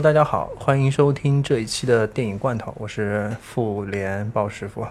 Hello，大家好，欢迎收听这一期的电影罐头，我是复联鲍师傅。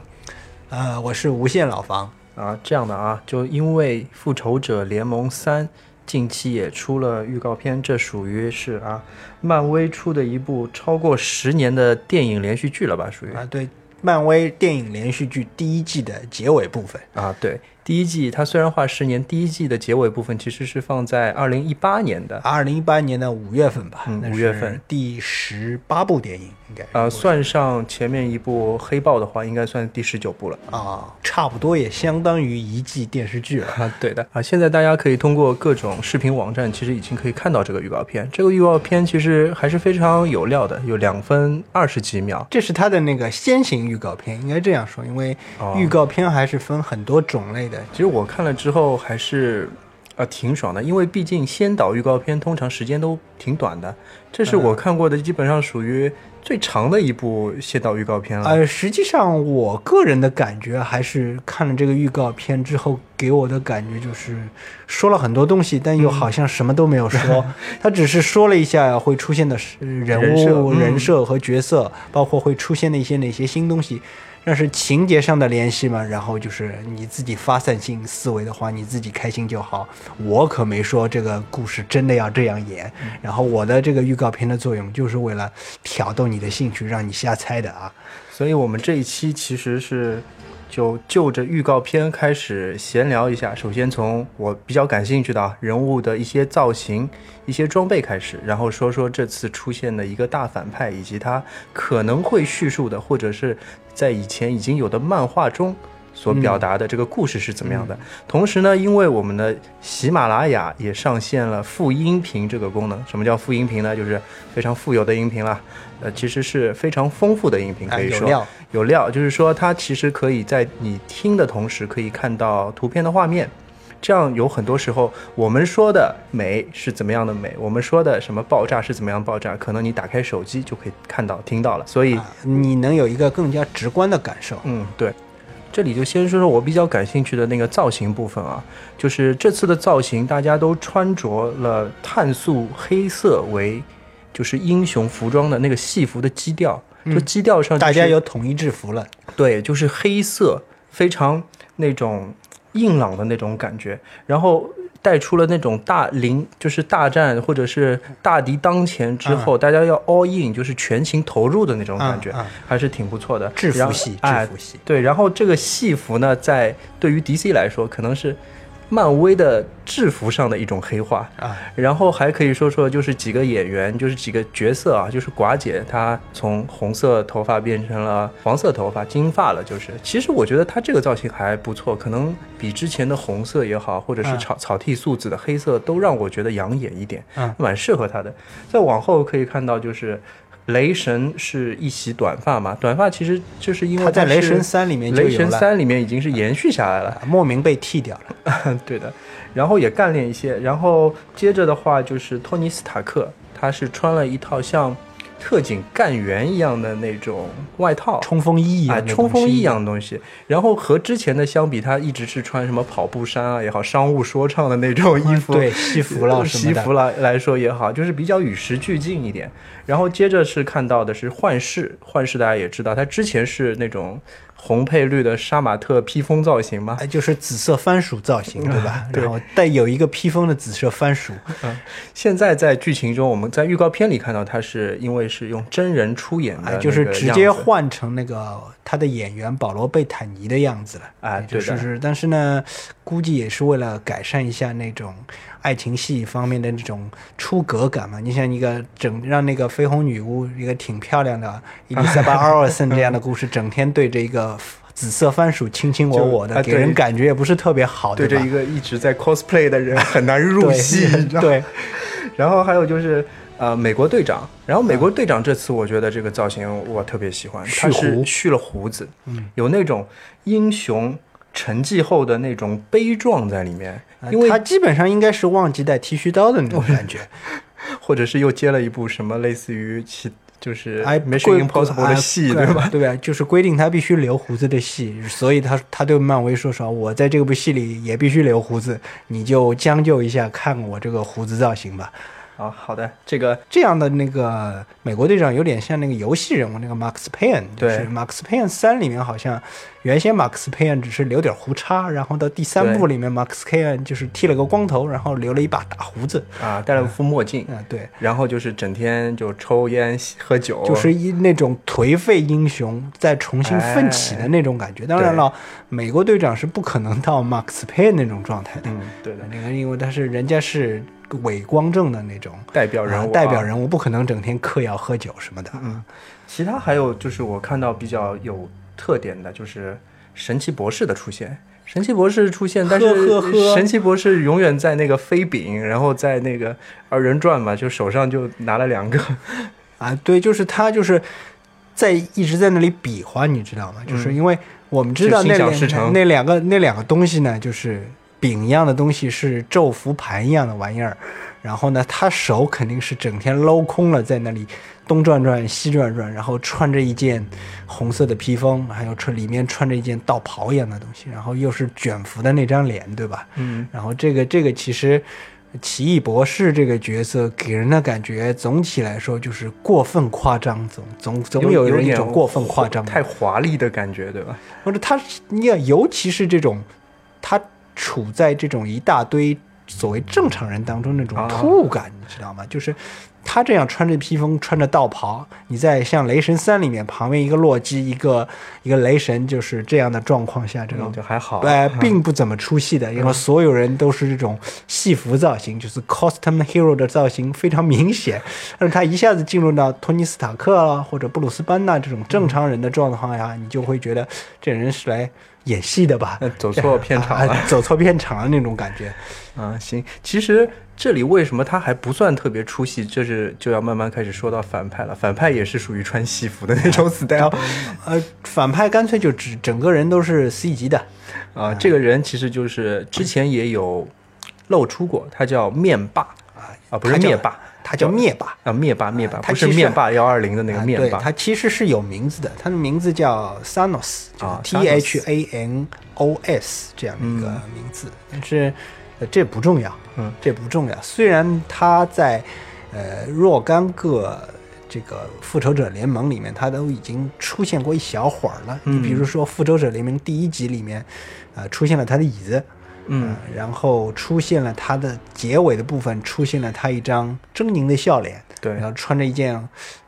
呃，我是无限老房。啊，这样的啊，就因为《复仇者联盟三》近期也出了预告片，这属于是啊，漫威出的一部超过十年的电影连续剧了吧？属于啊，对，漫威电影连续剧第一季的结尾部分啊，对。第一季它虽然画十年，第一季的结尾部分其实是放在二零一八年的，二零一八年的五月份吧，五月份。第十八部电影应该。呃，算上前面一部黑豹的话，应该算第十九部了。啊，差不多也相当于一季电视剧了。啊。对的。啊，现在大家可以通过各种视频网站，其实已经可以看到这个预告片。这个预告片其实还是非常有料的，有两分二十几秒，这是它的那个先行预告片，应该这样说，因为预告片还是分很多种类的。其实我看了之后还是，啊，挺爽的，因为毕竟先导预告片通常时间都挺短的，这是我看过的基本上属于最长的一部先导预告片了。呃，实际上我个人的感觉还是看了这个预告片之后，给我的感觉就是说了很多东西，但又好像什么都没有说。他只是说了一下会出现的人物、人设和角色，包括会出现的一些哪些新东西。那是情节上的联系嘛，然后就是你自己发散性思维的话，你自己开心就好。我可没说这个故事真的要这样演。然后我的这个预告片的作用就是为了挑逗你的兴趣，让你瞎猜的啊。所以我们这一期其实是。就就着预告片开始闲聊一下。首先从我比较感兴趣的啊人物的一些造型、一些装备开始，然后说说这次出现的一个大反派，以及他可能会叙述的，或者是在以前已经有的漫画中。所表达的这个故事是怎么样的？同时呢，因为我们的喜马拉雅也上线了副音频这个功能。什么叫副音频呢？就是非常富有的音频了。呃，其实是非常丰富的音频，可以说有料。有料，就是说它其实可以在你听的同时，可以看到图片的画面。这样有很多时候，我们说的美是怎么样的美，我们说的什么爆炸是怎么样爆炸，可能你打开手机就可以看到、听到了。所以你能有一个更加直观的感受。嗯，对。这里就先说说我比较感兴趣的那个造型部分啊，就是这次的造型，大家都穿着了碳素黑色为，就是英雄服装的那个戏服的基调，就基调上大家有统一制服了，对，就是黑色，非常那种硬朗的那种感觉，然后。带出了那种大临，就是大战或者是大敌当前之后，大家要 all in，就是全情投入的那种感觉，还是挺不错的。制服戏，制服系。对，然后这个戏服呢，在对于 DC 来说，可能是。漫威的制服上的一种黑化啊，然后还可以说说就是几个演员，就是几个角色啊，就是寡姐她从红色头发变成了黄色头发，金发了。就是其实我觉得她这个造型还不错，可能比之前的红色也好，或者是草草剃素子的黑色都让我觉得养眼一点，蛮适合她的。再往后可以看到就是。雷神是一袭短发嘛？短发其实就是因为他在雷神三里面，雷神三里面已经是延续下来了，莫名被剃掉了。对的，然后也干练一些，然后接着的话就是托尼斯塔克，他是穿了一套像。特警干员一样的那种外套，冲锋衣啊，冲锋衣一样的东西。然后和之前的相比，他一直是穿什么跑步衫啊也好，商务说唱的那种衣服，对，西服了，西服了来说也好，就是比较与时俱进一点。然后接着是看到的是幻视，幻视大家也知道，他之前是那种。红配绿的杀马特披风造型吗？哎，就是紫色番薯造型，对吧？然后带有一个披风的紫色番薯。嗯，现在在剧情中，我们在预告片里看到，他是因为是用真人出演的，就是直接换成那个他的演员保罗贝坦尼的样子了。哎，就是，但是呢，估计也是为了改善一下那种。爱情戏方面的那种出格感嘛，你像一个整让那个绯红女巫一个挺漂亮的伊丽莎白·阿尔森这样的故事，整天对着一个紫色番薯卿卿我我的，给人感觉也不是特别好。对着一个一直在 cosplay 的人很难入戏。对，然后还有就是呃，美国队长，然后美国队长这次我觉得这个造型我特别喜欢，他是蓄了胡子，嗯，有那种英雄。沉寂后的那种悲壮在里面，因为他基本上应该是忘记带剃须刀的那种感觉，或者是又接了一部什么类似于其就是哎 Mission Impossible 的戏，对吧？对吧？就是规定他必须留胡子的戏，所以他他对漫威说说，我在这部戏里也必须留胡子，你就将就一下，看我这个胡子造型吧。啊，好的，这个这样的那个美国队长有点像那个游戏人物那个 Max Payne，就是对。Max Payne 三里面好像原先 Max Payne 只是留点胡茬，然后到第三部里面 Max Payne 就是剃了个光头，然后留了一把大胡子，啊，戴了副墨镜，嗯，对，然后就是整天就抽烟喝酒，就是一那种颓废英雄再重新奋起的那种感觉。当然了，美国队长是不可能到 Max Payne 那种状态的，嗯，对的，那个因为他是人家是伪光正的那种。代表人物、啊，代表人物不可能整天嗑药喝酒什么的。嗯，其他还有就是我看到比较有特点的，就是神奇博士的出现。神奇博士出现，但是神奇博士永远在那个飞饼，然后在那个二人转嘛，就手上就拿了两个。啊，对，就是他就是在一直在那里比划，你知道吗？就是因为我们知道那两成那两个那两个东西呢，就是饼一样的东西是咒符盘一样的玩意儿，然后呢，他手肯定是整天镂空了，在那里东转转西转转，然后穿着一件红色的披风，还有穿里面穿着一件道袍一样的东西，然后又是卷福的那张脸，对吧？嗯，然后这个这个其实奇异博士这个角色给人的感觉，总体来说就是过分夸张，总总总有人一种过分夸张太华丽的感觉，对吧？或者他，你看，尤其是这种他处在这种一大堆所谓正常人当中那种啊突兀感，你知道吗？就是他这样穿着披风，穿着道袍，你在像《雷神三》里面旁边一个洛基，一个一个雷神，就是这样的状况下，这种嗯就还好。呃，并不怎么出戏的，因为 所有人都是这种戏服造型，就是 costume hero 的造型非常明显。但是他一下子进入到托尼斯塔克啊或者布鲁斯班纳这种正常人的状况下，你就会觉得这人是来演戏的吧？呃走错片场了 啊走错片场了那种感觉。啊，行，其实这里为什么他还不算特别出戏，就是就要慢慢开始说到反派了。反派也是属于穿西服的那种 style 呃，反派干脆就只整个人都是 C 级的，啊。这个人其实就是之前也有露出过，他叫面霸啊啊，不是灭霸，他叫灭霸。啊灭霸灭霸，不是他其实面霸幺二零的那个啊对，面霸他其实是有名字的，他的名字叫 Thanos，就是啊 T H A N O S 这样的一个名字，但是、呃、这不重要，嗯，这不重要。虽然他在呃若干个这个复仇者联盟里面，他都已经出现过一小会儿了。嗯你比如说复仇者联盟第一集里面，呃，出现了他的椅子。嗯。呃然后出现了他的结尾的部分，出现了他一张狰狞的笑脸，对。然后穿着一件，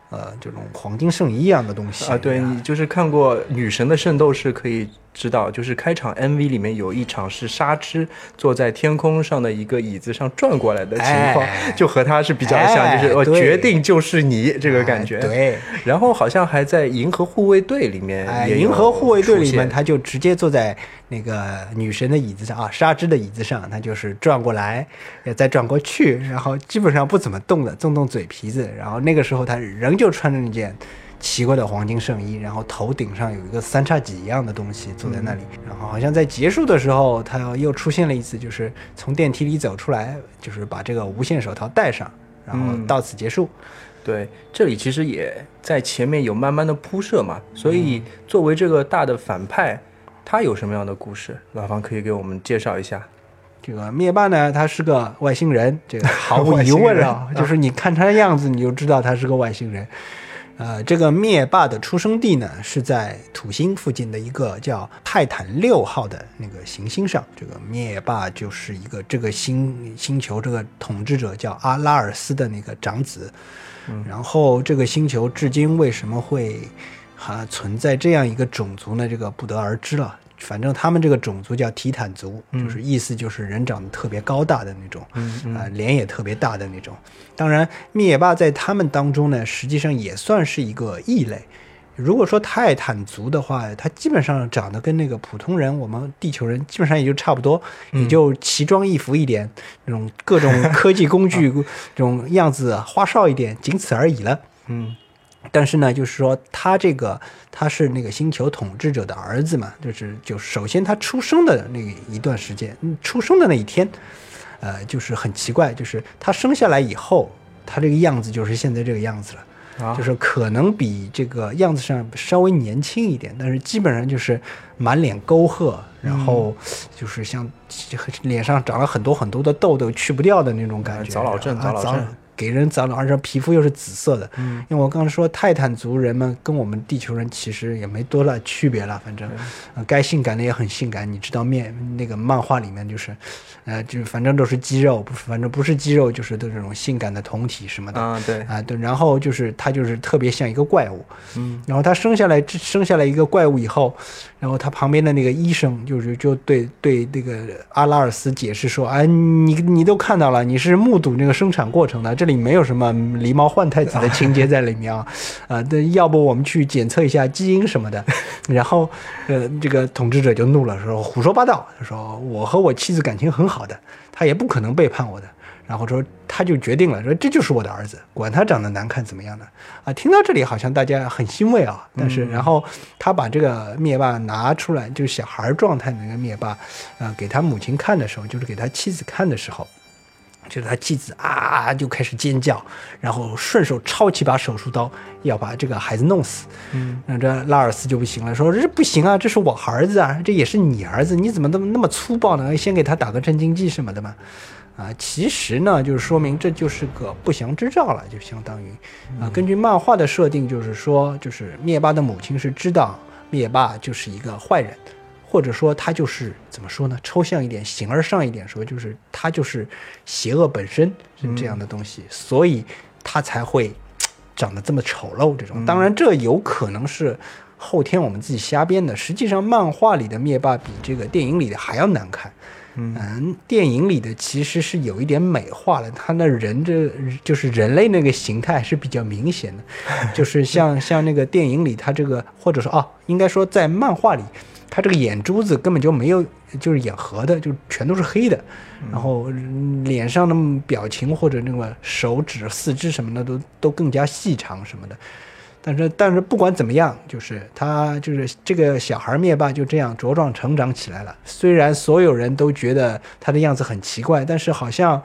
呃，这种黄金圣衣一样的东西啊，对你就是看过《女神的圣斗士》可以知道，就是开场 MV 里面有一场是沙织坐在天空上的一个椅子上转过来的情况，哎就和他是比较像，哎就是我决定就是你这个感觉。哎对，然后好像还在银河护卫队里面银河护卫队里面，他就直接坐在那个女神的椅子上啊，沙织的椅子上，他就是转过来，也再转过去，然后基本上不怎么动的，动动嘴皮子。然后那个时候他仍旧穿着那件奇怪的黄金圣衣，然后头顶上有一个三叉戟一样的东西坐在那里。然后好像在结束的时候，他又出现了一次，就是从电梯里走出来，就是把这个无限手套戴上，然后嗯到此结束。对，这里其实也在前面有慢慢的铺设嘛，所嗯以作为这个大的反派，他有什么样的故事？老方可以给我们介绍一下。这个灭霸呢，他是个外星人，这个毫无疑问啊，就是你看他的样子，你就知道他是个外星人。呃，这个灭霸的出生地呢是在土星附近的一个叫泰坦六号的那个行星上。这个灭霸就是一个这个星星球这个统治者叫阿拉尔斯的那个长子。然后这个星球至今为什么会还存在这样一个种族呢？这个不得而知了。反正他们这个种族叫提坦族，就是意思就是人长得特别高大的那种，啊、脸也特别大的那种。当然，灭霸在他们当中呢，实际上也算是一个异类。如果说泰坦族的话，他基本上长得跟那个普通人，我们地球人基本上也就差不多，也就奇装异服一点，那种各种科技工具 这种样子花哨一点，仅此而已了。嗯但是呢，就是说他这个他是那个星球统治者的儿子嘛，就是就首先他出生的那一段时间，嗯出生的那一天，呃，就是很奇怪，就是他生下来以后，他这个样子就是现在这个样子了。啊，就是可能比这个样子上稍微年轻一点，但是基本上就是满脸沟壑，然后就是像脸上长了很多很多的痘痘去不掉的那种感觉，早老症啊早老症给人脏了，而且皮肤又是紫色的。嗯，因为我刚才说泰坦族人们跟我们地球人其实也没多大区别了，反正，呃该性感的也很性感。你知道面那个漫画里面就是，呃，就反正都是肌肉，不反正不是肌肉就是都这种性感的酮体什么的。啊，对，啊，对，然后就是他就是特别像一个怪物，嗯，然后他生下来生下来一个怪物以后，然后他旁边的那个医生就是就对对那个阿拉尔斯解释说，哎，你你都看到了，你是目睹那个生产过程的，这里没有什么狸猫换太子的情节在里面啊，啊，那，要不我们去检测一下基因什么的，然后呃，这个统治者就怒了，说胡说八道，他说我和我妻子感情很好的，他也不可能背叛我的。然后说，他就决定了，说这就是我的儿子，管他长得难看怎么样的啊！听到这里，好像大家很欣慰啊。但是，然后他把这个灭霸拿出来，就是小孩状态的那个灭霸，啊，给他母亲看的时候，就是给他妻子看的时候，就是他妻子啊就开始尖叫，然后顺手抄起把手术刀要把这个孩子弄死。嗯，那这拉尔斯就不行了，说这不行啊，这是我儿子啊，这也是你儿子，你怎么那么那么粗暴呢？先给他打个镇静剂什么的嘛。啊，其实呢，就是说明这就是个不祥之兆了，就相当于，啊，根据漫画的设定，就是说，就是灭霸的母亲是知道灭霸就是一个坏人，或者说他就是怎么说呢？抽象一点，形而上一点说，就是他就是邪恶本身是这样的东西，所以他才会长得这么丑陋。这种，当然这有可能是后天我们自己瞎编的。实际上，漫画里的灭霸比这个电影里的还要难看。嗯，电影里的其实是有一点美化了，他那人这就是人类那个形态是比较明显的，就是像像那个电影里他这个，或者说哦，应该说在漫画里，他这个眼珠子根本就没有，就是眼核的，就全都是黑的，然后脸上的表情或者那个手指、四肢什么的都都更加细长什么的。但是，但是不管怎么样，就是他，就是这个小孩灭霸就这样茁壮成长起来了。虽然所有人都觉得他的样子很奇怪，但是好像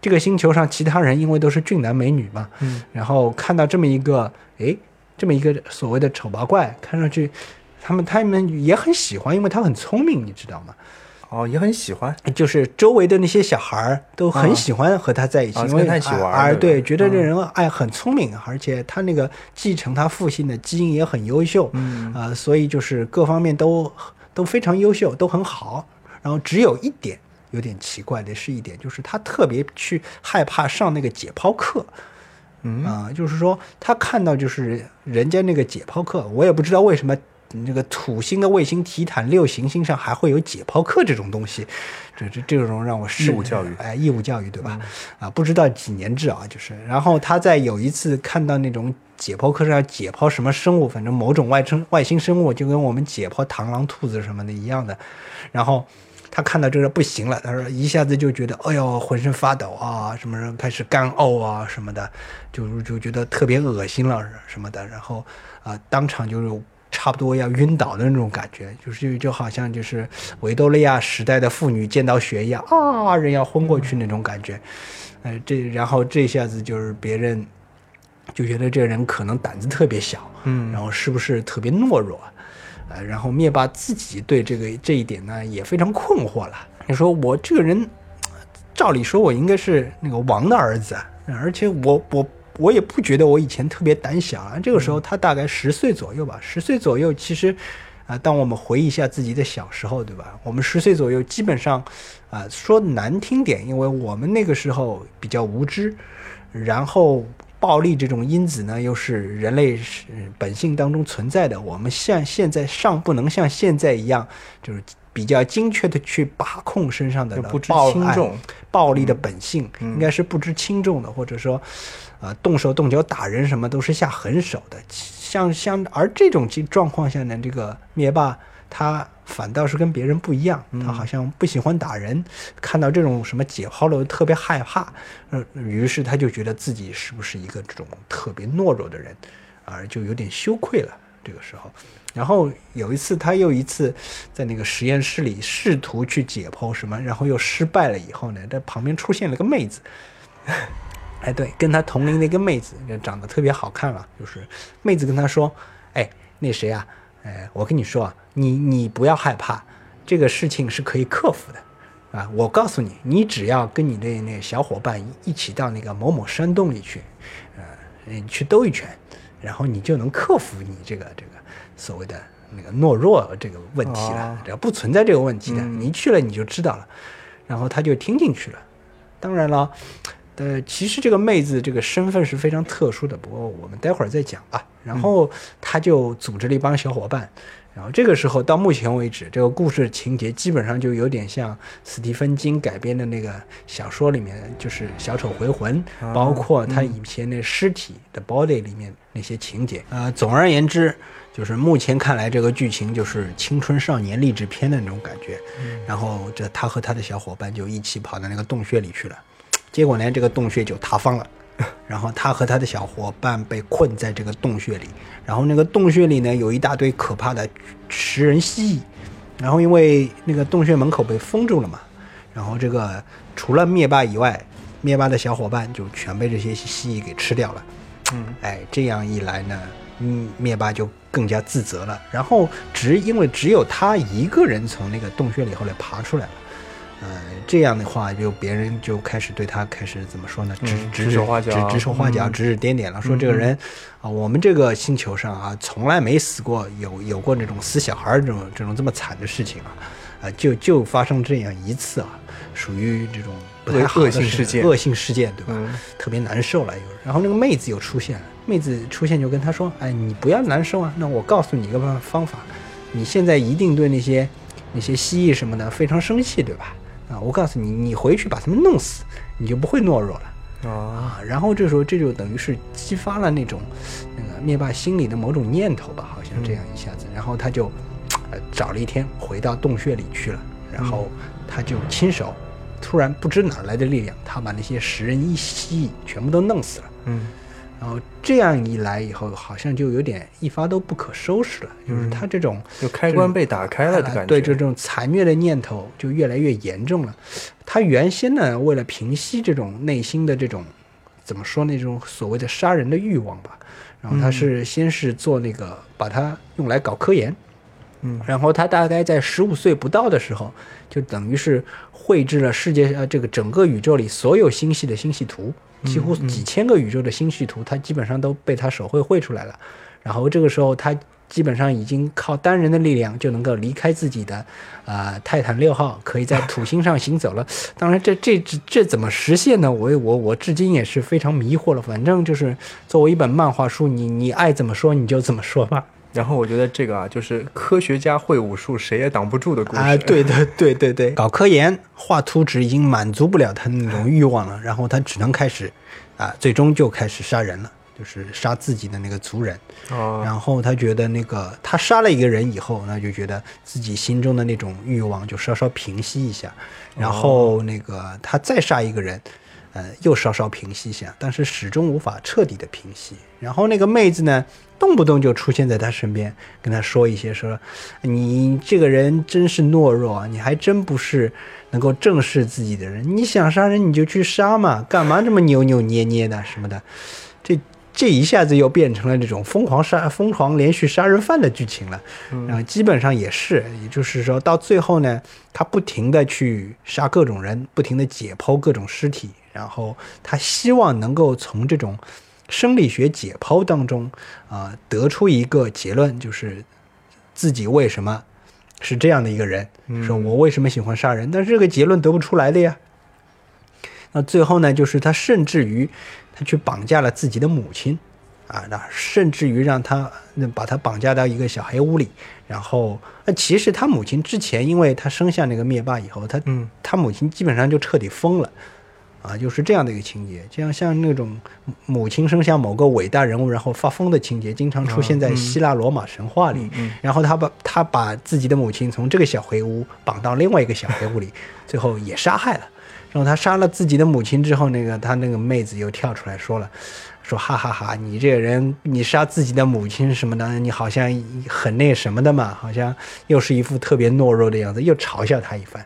这个星球上其他人因为都是俊男美女嘛，嗯，然后看到这么一个，诶，这么一个所谓的丑八怪，看上去他们他们也很喜欢，因为他很聪明，你知道吗？哦，也很喜欢，就是周围的那些小孩儿都很喜欢和他在一起，因为他一起玩儿，对，觉得这人爱很聪明，而且他那个继承他父亲的基因也很优秀，嗯啊，所以就是各方面都都非常优秀，都很好。然后只有一点有点奇怪的是一点，就是他特别去害怕上那个解剖课，嗯啊，就是说他看到就是人家那个解剖课，我也不知道为什么。那个土星的卫星提坦六行星上还会有解剖课这种东西，这这这种让我义务教育，哎，义务教育对吧？啊，不知道几年制啊，就是。然后他在有一次看到那种解剖课上要解剖什么生物，反正某种外生外星生物，就跟我们解剖螳螂、兔子什么的一样的。然后他看到这个不行了，他说一下子就觉得，哎呦，浑身发抖啊，什么人开始干呕啊什么的，就就觉得特别恶心了什么的。然后啊，当场就是。差不多要晕倒的那种感觉，就是就好像就是维多利亚时代的妇女见到血一样啊，人要昏过去那种感觉。呃，这然后这下子就是别人就觉得这个人可能胆子特别小，嗯，然后是不是特别懦弱？呃，然后灭霸自己对这个这一点呢也非常困惑了。你说我这个人，照理说我应该是那个王的儿子，而且我我。我也不觉得我以前特别胆小啊。这个时候他大概十岁左右吧，十岁左右其实，啊，当我们回忆一下自己的小时候，对吧？我们十岁左右基本上，啊，说难听点，因为我们那个时候比较无知，然后暴力这种因子呢又是人类是本性当中存在的，我们像现在尚不能像现在一样，就是比较精确的去把控身上的不知轻重暴力的本性，应该是不知轻重的，或者说。呃，动手动脚打人什么都是下狠手的，像像而这种状况下呢，这个灭霸他反倒是跟别人不一样，他好像不喜欢打人，看到这种什么解剖了特别害怕，呃，于是他就觉得自己是不是一个这种特别懦弱的人，而就有点羞愧了。这个时候，然后有一次他又一次在那个实验室里试图去解剖什么，然后又失败了以后呢，在旁边出现了个妹子。哎，对，跟他同龄的一个妹子，长得特别好看了。就是妹子跟他说：“哎，那谁啊？哎，我跟你说啊，你你不要害怕，这个事情是可以克服的。啊，我告诉你，你只要跟你的那小伙伴一起到那个某某山洞里去，呃，你去兜一圈，然后你就能克服你这个这个所谓的那个懦弱这个问题了哦，只要不存在这个问题的，你去了你就知道了。然后他就听进去了。当然了，呃，其实这个妹子这个身份是非常特殊的，不过我们待会儿再讲吧。然后他就组织了一帮小伙伴，然后这个时候到目前为止，这个故事情节基本上就有点像斯蒂芬金改编的那个小说里面，就是《小丑回魂》，包括他以前那尸体的 body 里面那些情节。呃，总而言之，就是目前看来这个剧情就是青春少年励志片的那种感觉。然后这他和他的小伙伴就一起跑到那个洞穴里去了，结果呢，这个洞穴就塌方了。然后他和他的小伙伴被困在这个洞穴里，然后那个洞穴里呢有一大堆可怕的食人蜥蜴，然后因为那个洞穴门口被封住了嘛，然后这个除了灭霸以外，灭霸的小伙伴就全被这些蜥蜴给吃掉了。嗯，哎，这样一来呢，嗯，灭霸就更加自责了。然后只因为只有他一个人从那个洞穴里后来爬出来了，呃，这样的话，就别人就开始对他开始怎么说呢？指嗯指指手画脚指指手画脚，嗯指指点点了，说这个人啊，我们这个星球上啊，从来没死过有有过这种死小孩这种这种这么惨的事情啊，啊，就就发生这样一次啊，属于这种不太好的恶性事件恶性事件，对吧？嗯特别难受了。又，然后那个妹子又出现了，妹子出现就跟他说：“哎，你不要难受啊，那我告诉你一个办方法，你现在一定对那些那些蜥蜴什么的非常生气，对吧？啊，我告诉你，你回去把他们弄死，你就不会懦弱了。”啊，啊，然后这时候这就等于是激发了那种那个灭霸心里的某种念头吧，好像这样一下子，然后他就呃找了一天回到洞穴里去了，然后他就亲手突然不知哪来的力量，他把那些食人一蜥蜴全部都弄死了。嗯然后这样一来以后，好像就有点一发都不可收拾了，就是他这种就开关被打开了的啊感觉。对这种残虐的念头就越来越严重了。他原先呢，为了平息这种内心的这种怎么说那种所谓的杀人的欲望吧，然后他是先是做那个把它用来搞科研，嗯然后他大概在十五岁不到的时候，就等于是绘制了世界呃这个整个宇宙里所有星系的星系图，几乎几千个宇宙的星系图，他基本上都被他手绘绘出来了。然后这个时候他基本上已经靠单人的力量就能够离开自己的呃泰坦六号，可以在土星上行走了。当然这，这这这怎么实现呢？我我我至今也是非常迷惑了。反正就是作为一本漫画书，你你爱怎么说你就怎么说吧。然后我觉得这个啊，就是科学家会武术，谁也挡不住的故事。啊，对的，对对对，搞科研画图纸已经满足不了他那种欲望了，然后他只能开始，啊，最终就开始杀人了，就是杀自己的那个族人。哦，然后他觉得那个他杀了一个人以后，那就觉得自己心中的那种欲望就稍稍平息一下，然后那个他再杀一个人，呃，又稍稍平息一下，但是始终无法彻底的平息。然后那个妹子呢，动不动就出现在他身边，跟他说一些说，你这个人真是懦弱啊，你还真不是能够正视自己的人，你想杀人你就去杀嘛，干嘛这么扭扭捏捏的什么的，这。这一下子又变成了这种疯狂杀、疯狂连续杀人犯的剧情了，然后基本上也是，也就是说到最后呢，他不停的去杀各种人，不停的解剖各种尸体，然后他希望能够从这种生理学解剖当中啊、得出一个结论，就是自己为什么是这样的一个人，说我为什么喜欢杀人，但是这个结论得不出来的呀。那最后呢，就是他甚至于他去绑架了自己的母亲，啊，那甚至于让他把他绑架到一个小黑屋里，然后那其实他母亲之前，因为他生下那个灭霸以后，他嗯他母亲基本上就彻底疯了。啊，就是这样的一个情节，这样像那种母亲生下某个伟大人物然后发疯的情节，经常出现在希腊罗马神话里。嗯然后他把他把自己的母亲从这个小黑屋绑到另外一个小黑屋里，最后也杀害了。然后他杀了自己的母亲之后，那个他那个妹子又跳出来说了，说哈哈哈你这个人，你杀自己的母亲什么的，你好像很那什么的嘛，好像又是一副特别懦弱的样子，又嘲笑他一番。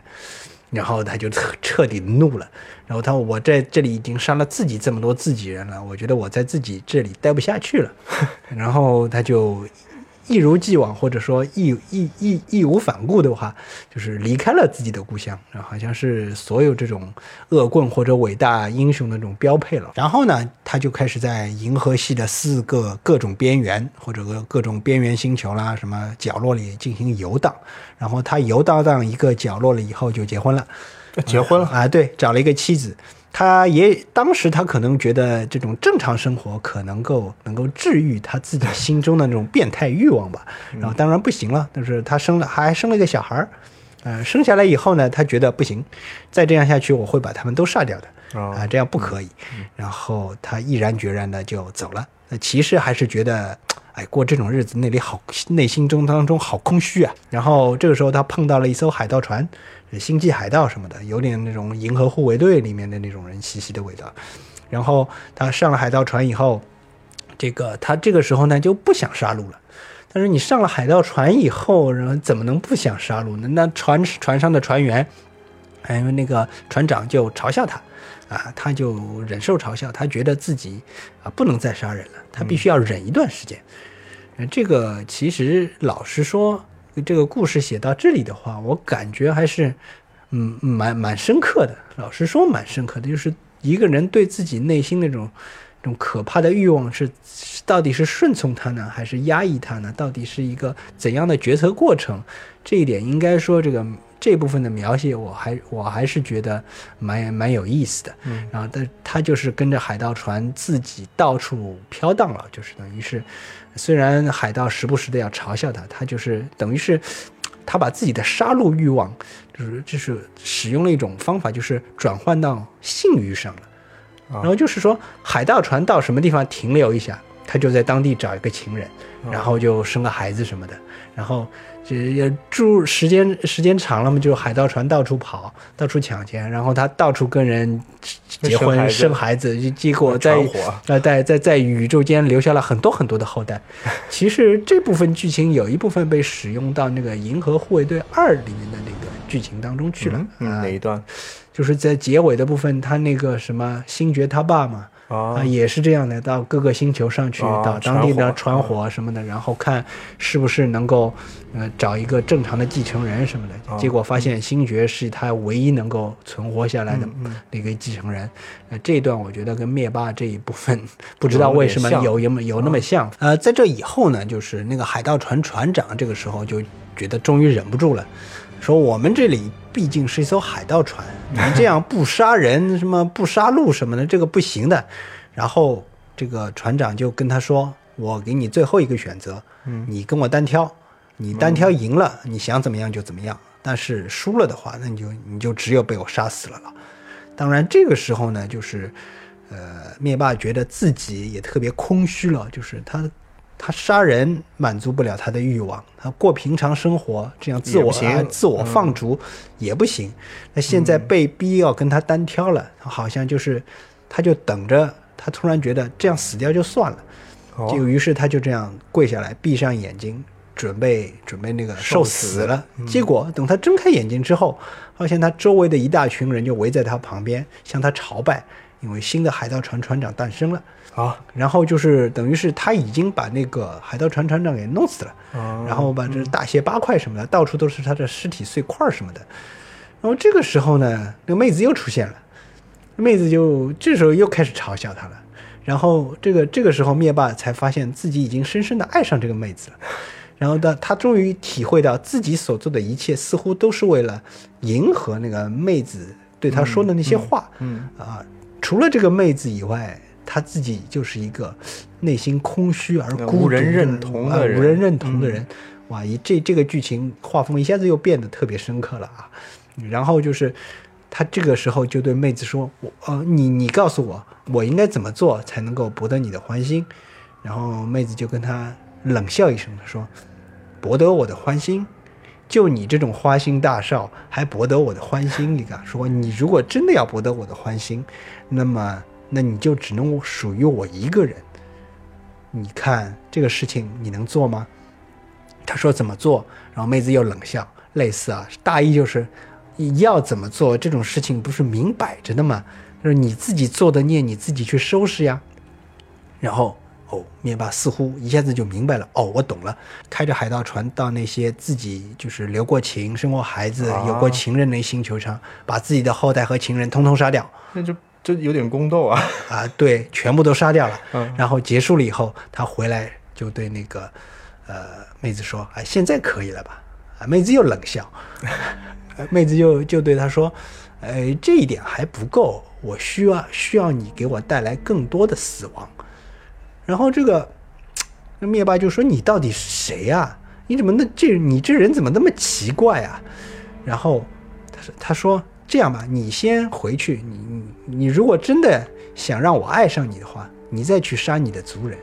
然后他就彻 彻底怒了，然后他我在这里已经杀了自己这么多自己人了，我觉得我在自己这里待不下去了，然后他就一如既往，或者说义义义义无反顾的话，就是离开了自己的故乡，然后好像是所有这种恶棍或者伟大英雄的这种标配了。然后呢，他就开始在银河系的四个各种边缘或者各各种边缘星球啦、什么角落里进行游荡。然后他游荡到一个角落了以后，就结婚了。结婚了啊？对，找了一个妻子。他也当时他可能觉得这种正常生活可能够能够治愈他自己心中的那种变态欲望吧。然后当然不行了，但是他生了还生了一个小孩儿，呃，生下来以后呢，他觉得不行，再这样下去我会把他们都杀掉的啊，这样不可以。然后他毅然决然的就走了。那其实还是觉得，哎，过这种日子那里好，内心中当中好空虚啊。然后这个时候他碰到了一艘海盗船。星际海盗什么的，有点那种银河护卫队里面的那种人气息的味道。然后他上了海盗船以后，这个他这个时候呢就不想杀戮了。但是你上了海盗船以后，然后怎么能不想杀戮呢？那船船上的船员，还有那个船长就嘲笑他，啊，他就忍受嘲笑，他觉得自己啊不能再杀人了，他必须要忍一段时间。这个其实老实说。这个故事写到这里的话，我感觉还是，嗯，蛮蛮深刻的。老实说，蛮深刻的。就是一个人对自己内心那种，这种可怕的欲望是，到底是顺从他呢，还是压抑他呢？到底是一个怎样的决策过程？这一点应该说，这个这部分的描写，我还我还是觉得蛮蛮有意思的。嗯，然后但他就是跟着海盗船自己到处飘荡了，就是等于是。虽然海盗时不时的要嘲笑他，他就是等于是，他把自己的杀戮欲望，就是就是使用了一种方法，就是转换到性欲上了。然后就是说，海盗船到什么地方停留一下，他就在当地找一个情人，然后就生个孩子什么的，然后。也住时间时间长了嘛，就海盗船到处跑，到处抢钱，然后他到处跟人结婚生孩子，结果在呃在在在宇宙间留下了很多很多的后代。其实这部分剧情有一部分被使用到那个《银河护卫队二》里面的那个剧情当中去了。嗯哪一段？就是在结尾的部分，他那个什么星爵他爸嘛。啊，也是这样的，到各个星球上去，到当地的船火什么的，然后看是不是能够，呃，找一个正常的继承人什么的。结果发现星爵是他唯一能够存活下来的那个继承人。呃，这一段我觉得跟灭霸这一部分 不知道为什么有有有那么像。呃，在这以后呢，就是那个海盗船船长这个时候就觉得终于忍不住了，说我们这里。毕竟是一艘海盗船，你这样不杀人，什么不杀戮什么的，这个不行的。然后这个船长就跟他说：“我给你最后一个选择，你跟我单挑，你单挑赢了，你想怎么样就怎么样。但是输了的话，那你就你就只有被我杀死了了。当然这个时候呢，就是呃，灭霸觉得自己也特别空虚了，就是他。”他杀人满足不了他的欲望，他过平常生活这样自我自我放逐也不行。那现在被逼要跟他单挑了，好像就是他就等着，他突然觉得这样死掉就算了，就于是他就这样跪下来，闭上眼睛，准备准备那个受死。了。结果等他睁开眼睛之后，发现他周围的一大群人就围在他旁边向他朝拜，因为新的海盗船船长诞生了。啊，然后就是等于是他已经把那个海盗船船长给弄死了，然后把这大卸八块什么的，到处都是他的尸体碎块什么的。然后这个时候呢，那个妹子又出现了，妹子就这时候又开始嘲笑他了。然后这个这个时候灭霸才发现自己已经深深的爱上这个妹子了。然后他他终于体会到自己所做的一切似乎都是为了迎合那个妹子对他说的那些话。嗯啊，除了这个妹子以外。他自己就是一个内心空虚而孤独、无人认同的人，无人认同的人。哇，一这这个剧情画风一下子又变得特别深刻了啊！然后就是他这个时候就对妹子说：“我呃，你你告诉我，我应该怎么做才能够博得你的欢心？”然后妹子就跟他冷笑一声，说：“博得我的欢心？就你这种花心大少，还博得我的欢心？你敢说你如果真的要博得我的欢心，那么？”那你就只能属于我一个人。你看这个事情你能做吗？他说怎么做？然后妹子又冷笑，类似啊，大意就是你要怎么做这种事情不是明摆着的吗？就是你自己做的孽，你自己去收拾呀。然后哦，灭霸似乎一下子就明白了。哦，我懂了。开着海盗船到那些自己就是留过情、生过孩子、啊有过情人的星球上，把自己的后代和情人通通杀掉。那就就有点宫斗啊。啊，对，全部都杀掉了。嗯然后结束了以后，他回来就对那个呃妹子说：“哎，现在可以了吧？”啊，妹子又冷笑，呃妹子就就对他说：“呃，这一点还不够，我需要需要你给我带来更多的死亡。”然后这个灭霸就说：“你到底是谁呀、你怎么那这你这人怎么那么奇怪啊？”然后他说：“他说这样吧，你先回去，你你你如果真的想让我爱上你的话，你再去杀你的族人，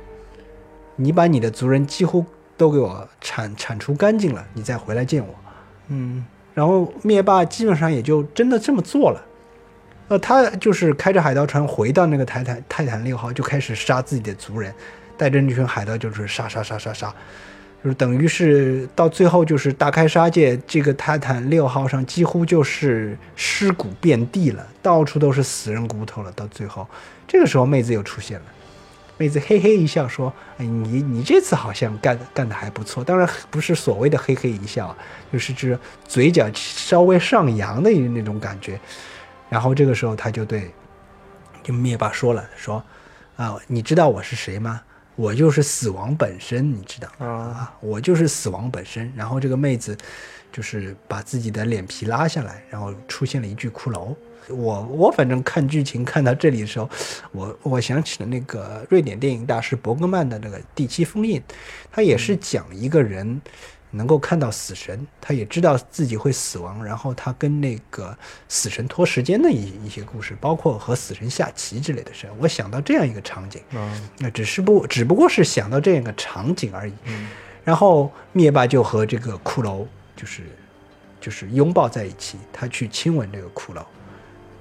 你把你的族人几乎都给我铲铲除干净了，你再回来见我。”嗯然后灭霸基本上也就真的这么做了。呃，他就是开着海盗船回到那个泰坦泰坦六号，就开始杀自己的族人，带着那群海盗就是杀杀杀杀杀，就是等于是到最后就是大开杀戒，这个泰坦六号上几乎就是尸骨遍地了，到处都是死人骨头了。到最后，这个时候妹子又出现了。妹子嘿嘿一笑说：“哎，你你这次好像干干得还不错，当然不是所谓的嘿嘿一笑，就是指嘴角稍微上扬的那种感觉。”然后这个时候他就对就灭霸说了：“说啊，你知道我是谁吗？我就是死亡本身，你知道？啊啊，我就是死亡本身。”然后这个妹子就是把自己的脸皮拉下来，然后出现了一具骷髅。我我反正看剧情看到这里的时候，我我想起了那个瑞典电影大师伯格曼的那个《第七封印》，他也是讲一个人能够看到死神，他也知道自己会死亡，然后他跟那个死神拖时间的一一些故事，包括和死神下棋之类的事。我想到这样一个场景，嗯那只是不只不过是想到这样一个场景而已。然后灭霸就和这个骷髅就是就是拥抱在一起，他去亲吻这个骷髅。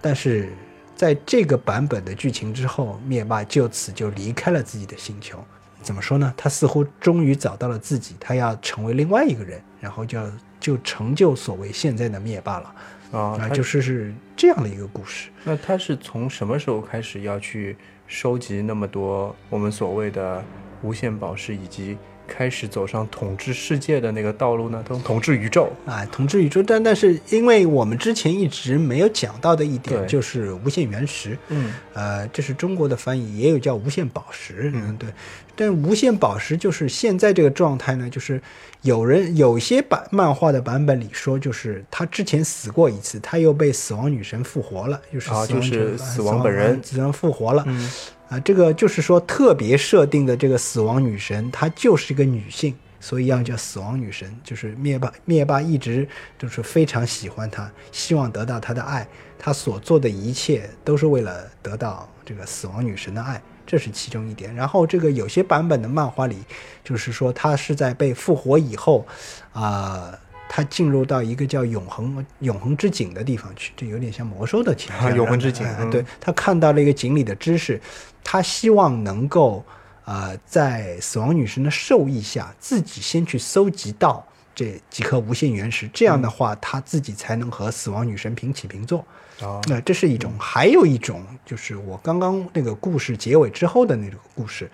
但是在这个版本的剧情之后，灭霸就此就离开了自己的星球。怎么说呢？他似乎终于找到了自己，他要成为另外一个人，然后就要就成就所谓现在的灭霸了。啊，哦，就是是这样的一个故事。那他是从什么时候开始要去收集那么多我们所谓的无限宝石，以及开始走上统治世界的那个道路呢？统统治宇宙。啊，统治宇宙，但但是因为我们之前一直没有讲到的一点就是无限原石，嗯。呃，这是中国的翻译，也有叫无限宝石，嗯，对。但无限宝石就是现在这个状态呢，就是有人有些版漫画的版本里说，就是他之前死过一次，他又被死亡女神复活了，就是啊死亡就是死亡本人。死亡复活了，嗯啊，这个就是说特别设定的这个死亡女神，她就是一个女性，所以要叫死亡女神。就是灭霸，灭霸一直就是非常喜欢她，希望得到她的爱，他所做的一切都是为了得到这个死亡女神的爱。这是其中一点，然后这个有些版本的漫画里，就是说她是在被复活以后，啊、他进入到一个叫永恒永恒之井的地方去，这有点像魔兽的情永恒之井对他看到了一个井里的知识，他希望能够呃在死亡女神的授意下，自己先去搜集到这几颗无限原石，这样的话，他自己才能和死亡女神平起平坐。哦。那这是一种，还有一种就是我刚刚那个故事结尾之后的那个故事，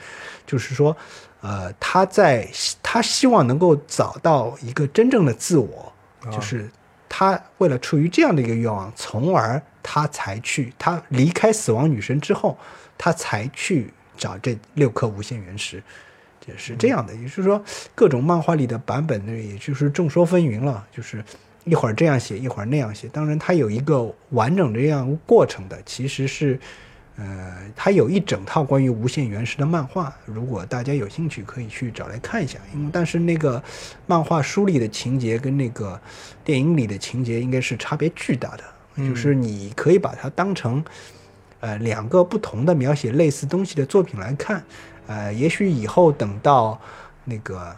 就是说，呃，他在他希望能够找到一个真正的自我，就是他为了出于这样的一个愿望，从而他才去他离开死亡女神之后，他才去找这六颗无限原石。也是这样的，也就是说，各种漫画里的版本呢，也就是众说纷纭了，就是一会儿这样写，一会儿那样写。当然，它有一个完整的这样过程的，其实是，呃，它有一整套关于无限原石的漫画，如果大家有兴趣，可以去找来看一下。因为但是那个漫画书里的情节跟那个电影里的情节应该是差别巨大的，就是你可以把它当成。呃，两个不同的描写类似东西的作品来看，呃，也许以后等到那个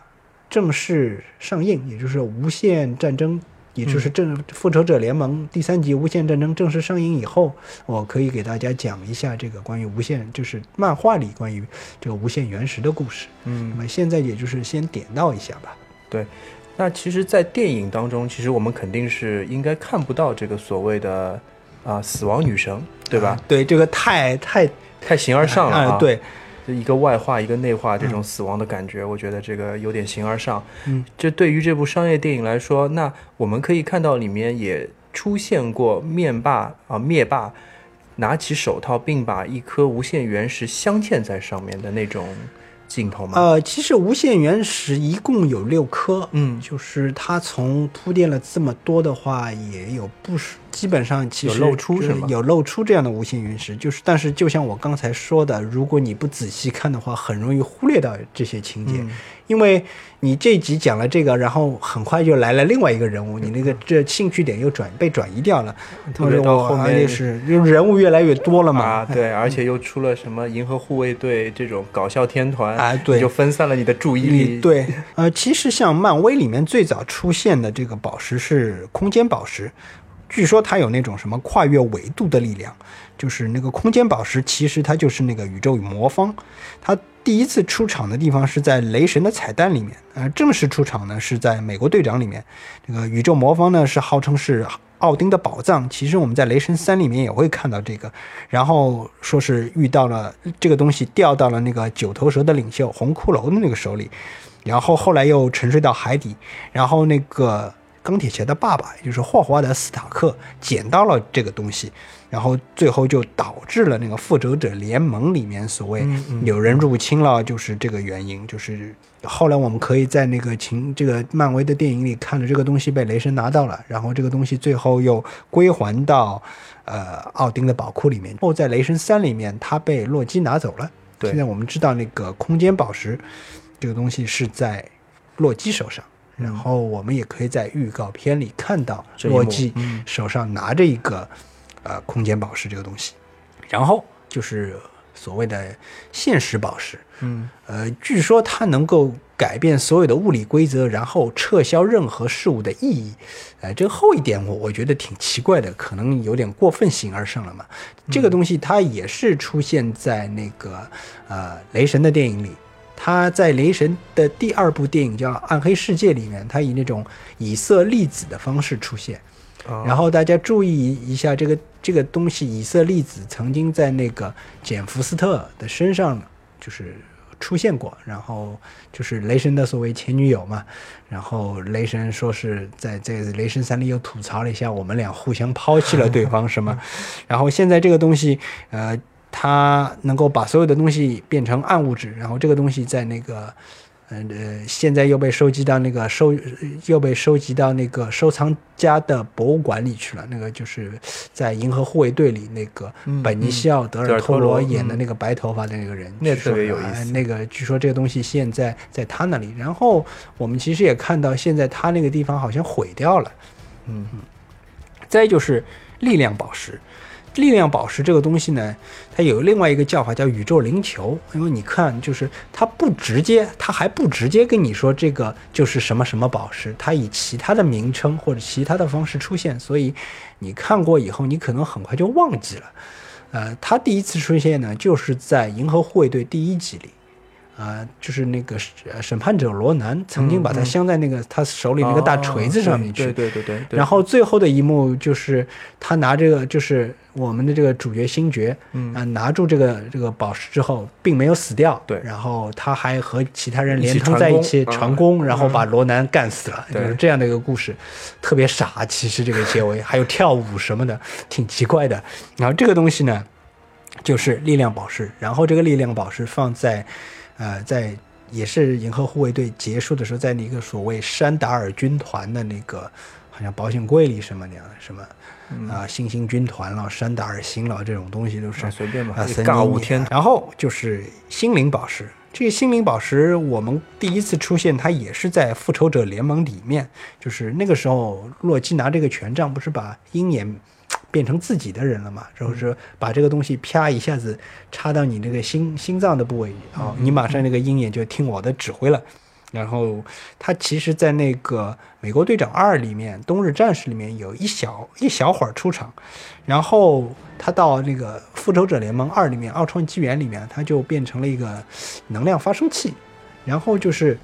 正式上映，也就是《无限战争》，也就是正《复仇者联盟》第三集《无限战争》正式上映以后，我可以给大家讲一下这个关于无限，就是漫画里关于这个无限原石的故事。嗯那么现在也就是先点到一下吧。对，那其实，在电影当中，其实我们肯定是应该看不到这个所谓的啊、死亡女神，对吧？啊对，这个太太太形而上了啊！啊对，就一个外化一个内化这种死亡的感觉，我觉得这个有点形而上。嗯，这对于这部商业电影来说，那我们可以看到里面也出现过灭霸啊灭霸拿起手套并把一颗无限原石镶嵌在上面的那种镜头吗？呃，其实无限原石一共有六颗，嗯就是它从铺垫了这么多的话，也有不少，基本上其实有露出有露出这样的无形陨石，就是但是就像我刚才说的，如果你不仔细看的话，很容易忽略到这些情节，嗯。因为你这集讲了这个，然后很快就来了另外一个人物，你那个这兴趣点又转被转移掉了，特别到后面而且是就人物越来越多了嘛，啊，对，而且又出了什么银河护卫队这种搞笑天团，哎对。就分散了你的注意力。，对，呃，其实像漫威里面最早出现的这个宝石是空间宝石，据说它有那种什么跨越维度的力量，就是那个空间宝石，其实它就是那个宇宙与魔方。它第一次出场的地方是在雷神的彩蛋里面，呃，正式出场呢是在美国队长里面。这个宇宙魔方呢是号称是奥丁的宝藏，其实我们在雷神三里面也会看到这个。然后说是遇到了这个东西掉到了那个九头蛇的领袖红骷髅的那个手里，然后后来又沉睡到海底，然后那个钢铁侠的爸爸，也就是霍华德·斯塔克捡到了这个东西，然后最后就导致了那个复仇者联盟里面所谓有人入侵了，就是这个原因，就是后来我们可以在那个情这个漫威的电影里看着这个东西被雷神拿到了，然后这个东西最后又归还到呃奥丁的宝库里面。后在雷神三里面，他被洛基拿走了。对现在我们知道那个空间宝石这个东西是在洛基手上。然后我们也可以在预告片里看到洛基嗯手上拿着一个呃空间宝石这个东西，然后就是所谓的现实宝石，嗯，呃，据说它能够改变所有的物理规则，然后撤销任何事物的意义。呃，这个后一点我我觉得挺奇怪的，可能有点过分形而上了嘛。这个东西它也是出现在那个呃雷神的电影里。他在雷神的第二部电影叫《暗黑世界》里面，他以那种以色粒子的方式出现。啊然后大家注意一下，这个这个东西，以色粒子曾经在那个简·福斯特的身上就是出现过，然后就是雷神的所谓前女友嘛。然后雷神说是在这雷神三里又吐槽了一下，我们俩互相抛弃了对方什么。然后现在这个东西，呃，它能够把所有的东西变成暗物质，然后这个东西在那个。呃呃，现在又被收集到那个收，又被收集到那个收藏家的博物馆里去了。那个就是在《银河护卫队》里那个嗯本尼西奥·德尔托罗演的嗯那个白头发的那个人，那特别有意思哎那个据说这个东西现在在他那里，然后我们其实也看到，现在他那个地方好像毁掉了。嗯再就是力量宝石，力量宝石这个东西呢，它有另外一个叫法叫宇宙灵球，因为你看，就是它不直接，它还不直接跟你说这个就是什么什么宝石，它以其他的名称或者其他的方式出现，所以你看过以后，你可能很快就忘记了。呃，它第一次出现呢，就是在《银河护卫队》第一集里。啊、就是那个呃审判者罗南曾经把它镶在那个他手里那个大锤子上面去，哦对对对对对。然后最后的一幕就是他拿这个，就是我们的这个主角星爵，嗯啊，拿住这个这个宝石之后，并没有死掉，对然后他还和其他人连通在一起传功然后把罗南干死了，对就是这样的一个故事，特别傻。其实这个结尾还有跳舞什么的，挺奇怪的。然后这个东西呢，就是力量宝石，然后这个力量宝石放在，呃，在也是银河护卫队结束的时候，在那个所谓山达尔军团的那个好像保险柜里什么那样的什么啊、星星军团了、山达尔星了这种东西都是啊随便吧啊，森尬林舞天。然后就是心灵宝石，这个心灵宝石我们第一次出现，它也是在复仇者联盟里面，就是那个时候洛基拿这个权杖，不是把鹰眼变成自己的人了嘛？然后说把这个东西啪一下子插到你那个心心脏的部位，啊、你马上那个鹰眼就听我的指挥了。然后他其实，在那个《美国队长二》里面，《冬日战士》里面有一小一小会儿出场，然后他到那个《复仇者联盟二》里面，《奥创纪元》里面，他就变成了一个能量发生器，然后就是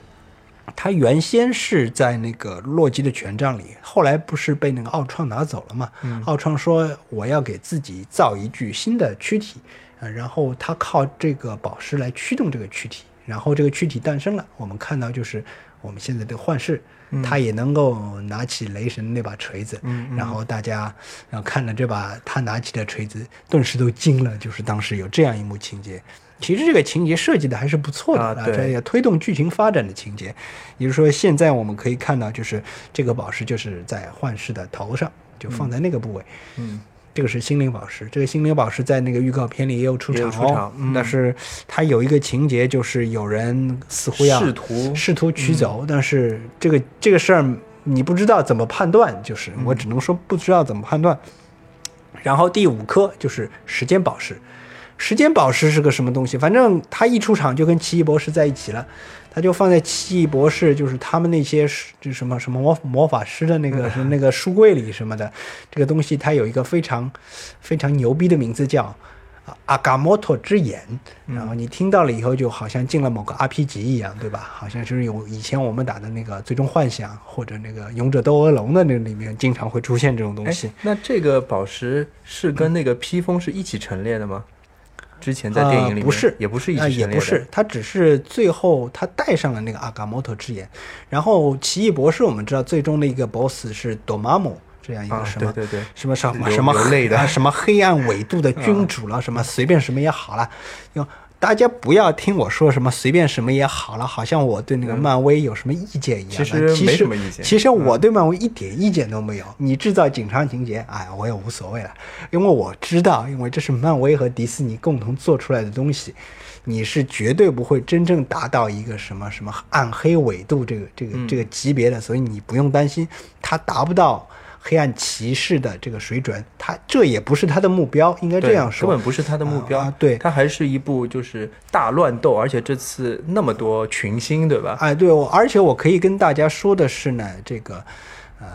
他原先是在那个洛基的权杖里，后来不是被那个奥创拿走了嘛？奥创说我要给自己造一具新的躯体，呃，然后他靠这个宝石来驱动这个躯体，然后这个躯体诞生了。我们看到就是我们现在的幻视，他也能够拿起雷神那把锤子，然后大家然后看了这把他拿起的锤子，顿时都惊了，就是当时有这样一幕情节。其实这个情节设计的还是不错的啊对这也推动剧情发展的情节。也就是说，现在我们可以看到，就是这个宝石就是在幻视的头上，就放在那个部位。嗯，这个是心灵宝石，这个心灵宝石在那个预告片里也有出场哦。但是它有一个情节，就是有人似乎要试图试图取走，但是这个这个事儿你不知道怎么判断，就是我只能说不知道怎么判断。然后第五颗就是时间宝石，时间宝石是个什么东西？反正他一出场就跟奇异博士在一起了，他就放在奇异博士就是他们那些是就什么什么魔魔法师的那个是那个书柜里什么的，这个东西它有一个非常非常牛逼的名字叫。啊阿嘎摩托之眼，然后你听到了以后，就好像进了某个 RPG 一样，对吧？好像就是有以前我们打的那个《最终幻想》或者那个《勇者斗恶龙》的那里面，经常会出现这种东哎西。，那这个宝石是跟那个披风是一起陈列的吗？之前在电影里面、呃不是也不是也不是，他只是最后他戴上了那个阿卡莫托之眼，然后奇异博士我们知道最终的一个 BOSS 是多玛姆这样一个啊，什么、对对对，什么什么什么流泪的啊什么黑暗纬度的 君主了，什么随便什么也好了，用。大家不要听我说什么随便什么也好了，好像我对那个漫威有什么意见一样的。其实没什么意见其实我对漫威一点意见都没有。你制造紧张情节，哎，我也无所谓了，因为我知道，因为这是漫威和迪士尼共同做出来的东西，你是绝对不会真正达到一个什么什么暗黑纬度这个这个这个级别的，所以你不用担心它达不到。黑暗骑士的这个水准，他这也不是他的目标，应该这样说。根本不是他的目标。啊对他还是一部就是大乱斗，而且这次那么多群星，对吧？哎，对，我而且我可以跟大家说的是呢，这个，呃，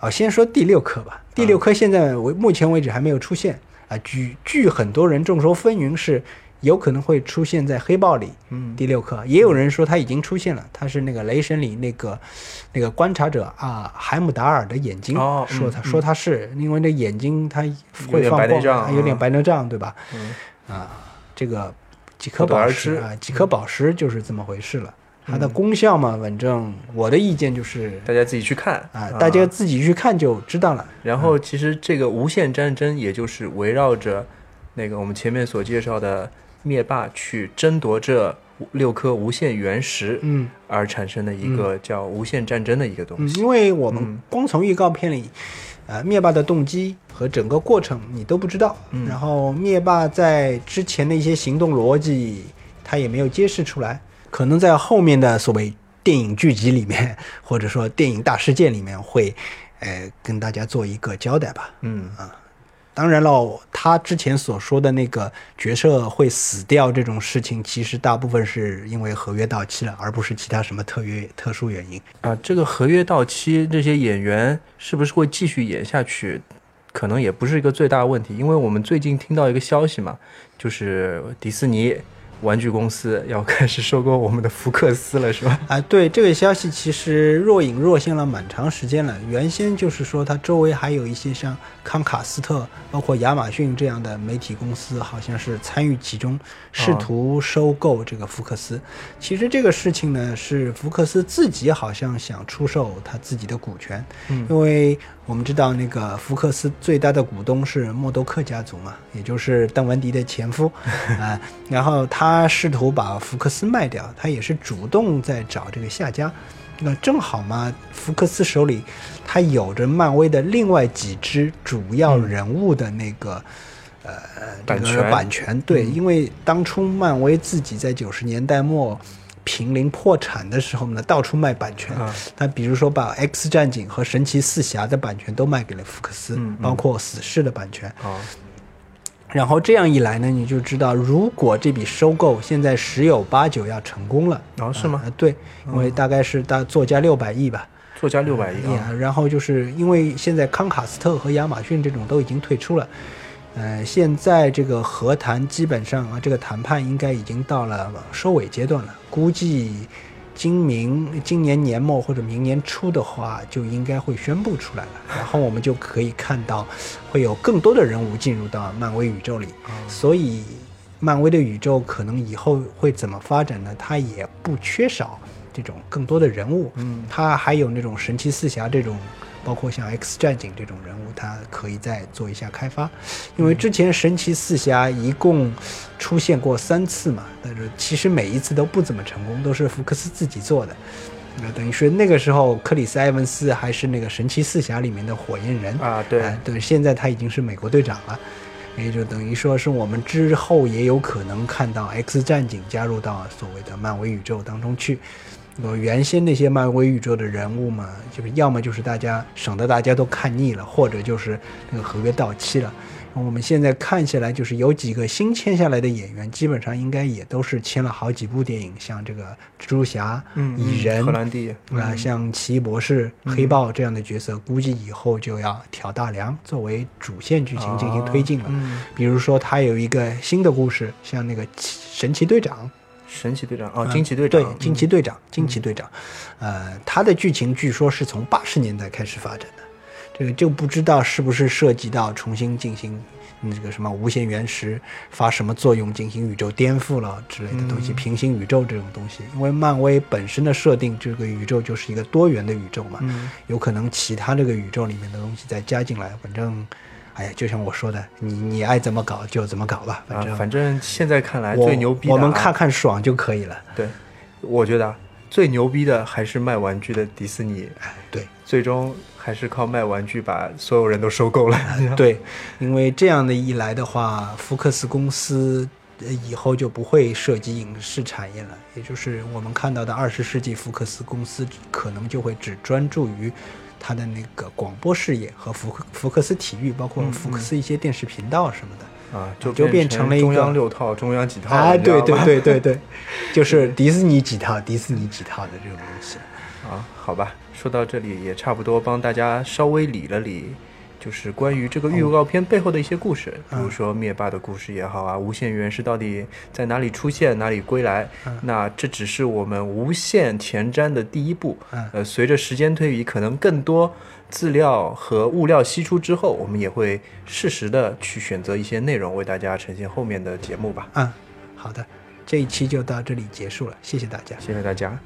啊，先说第六颗吧。第六颗现在为目前为止还没有出现啊，据据很多人众说纷纭是有可能会出现在黑豹里。嗯，第六课，也有人说他已经出现了，他是那个雷神里那个那个观察者啊，海姆达尔的眼睛，哦说他、嗯说他是因为那眼睛他会放光，点白内障啊有点嗯白内障，对吧？嗯啊，这个几颗宝石啊，几颗宝石就是这么回事了。它的功效嘛，反正我的意见就是大家自己去看啊，大家自己去看就知道了。然后其实这个无限战争，也就是围绕着那个我们前面所介绍的灭霸去争夺这六颗无限原石嗯而产生的一个叫无限战争的一个东嗯，西。因为我们嗯光从预告片里，呃，灭霸的动机和整个过程你都不知道。嗯然后灭霸在之前的一些行动逻辑，他也没有揭示出来，可能在后面的所谓电影剧集里面，或者说电影大事件里面会，呃，跟大家做一个交代吧。嗯当然了，他之前所说的那个角色会死掉这种事情，其实大部分是因为合约到期了，而不是其他什么特约特殊原因。啊，这个合约到期，这些演员是不是会继续演下去？可能也不是一个最大的问题，因为我们最近听到一个消息嘛，就是迪士尼玩具公司要开始收购我们的福克斯了，是吧？啊，对这个消息其实若隐若现了蛮长时间了。原先就是说它周围还有一些像康卡斯特，包括亚马逊这样的媒体公司，好像是参与其中，试图收购这个福克斯。其实这个事情呢，是福克斯自己好像想出售他自己的股权，嗯因为我们知道那个福克斯最大的股东是默多克家族嘛，也就是邓文迪的前夫 啊、然后他试图把福克斯卖掉，他也是主动在找这个下家。那正好嘛，福克斯手里他有着漫威的另外几支主要人物的那个、呃这个版权。版权，对，因为当初漫威自己在九十年代末濒临破产的时候呢，到处卖版权。啊。他比如说把 X 战警和神奇四侠的版权都卖给了福克斯，包括死侍的版权。啊，然后这样一来呢，你就知道，如果这笔收购现在十有八九要成功了，哦是吗？啊对，因为大概是大作家六百亿吧。作家六百亿啊，呀，然后就是因为现在康卡斯特和亚马逊这种都已经退出了，呃，现在这个和谈基本上啊，这个谈判应该已经到了收尾阶段了，估计今明今年年末或者明年初的话，就应该会宣布出来了，然后我们就可以看到会有更多的人物进入到漫威宇宙里，所以漫威的宇宙可能以后会怎么发展呢？它也不缺少这种更多的人物，嗯，它还有那种神奇四侠这种，包括像 X 战警这种人物，它可以再做一下开发。因为之前神奇四侠一共出现过三次嘛，但是其实每一次都不怎么成功，都是福克斯自己做的。那等于是那个时候，克里斯·埃文斯还是那个神奇四侠里面的火焰人啊，对哎对，现在他已经是美国队长了，也就等于说是我们之后也有可能看到 X 战警加入到所谓的漫威宇宙当中去。呃，原先那些漫威宇宙的人物嘛，就是要么就是大家省得大家都看腻了，或者就是那个合约到期了。我们现在看起来，就是有几个新签下来的演员，基本上应该也都是签了好几部电影，像这个蜘蛛侠、嗯，蚁人、荷兰弟啊，像奇异博士、黑豹这样的角色，估计以后就要挑大梁，作为主线剧情进行推进了。嗯，比如说，他有一个新的故事，像那个奇神奇队长，神奇队长哦，嗯惊奇队长，对，惊奇队长，惊奇队长，呃，他的剧情据说是从八十年代开始发展的，这个就不知道是不是涉及到重新进行那个什么无限原石发什么作用，进行宇宙颠覆了之类的东西，平行宇宙这种东西。因为漫威本身的设定，这个宇宙就是一个多元的宇宙嘛，嗯有可能其他这个宇宙里面的东西再加进来，反正。哎呀，就像我说的，你你爱怎么搞就怎么搞吧，反正、啊，反正现在看来最牛逼的、啊，我们看看爽就可以了。对，我觉得啊最牛逼的还是卖玩具的迪士尼，哎，对，最终还是靠卖玩具把所有人都收购了。对，因为这样的一来的话，福克斯公司呃以后就不会涉及影视产业了，也就是我们看到的二十世纪福克斯公司可能就会只专注于它的那个广播事业和福克福克斯体育，包括嗯福克斯一些电视频道什么的。啊，就就变成了中央六套、中央几套对对对对对，就是迪士尼几套，迪士尼几套的这种东西。啊，好吧，说到这里也差不多帮大家稍微理了理，就是关于这个预告片背后的一些故事，比如说灭霸的故事也好啊，无限原石到底在哪里出现，哪里归来，那这只是我们无限前瞻的第一步。嗯呃，随着时间推移，可能更多资料和物料析出之后，我们也会适时的去选择一些内容为大家呈现后面的节目吧。嗯，好的，这一期就到这里结束了，谢谢大家。谢谢大家。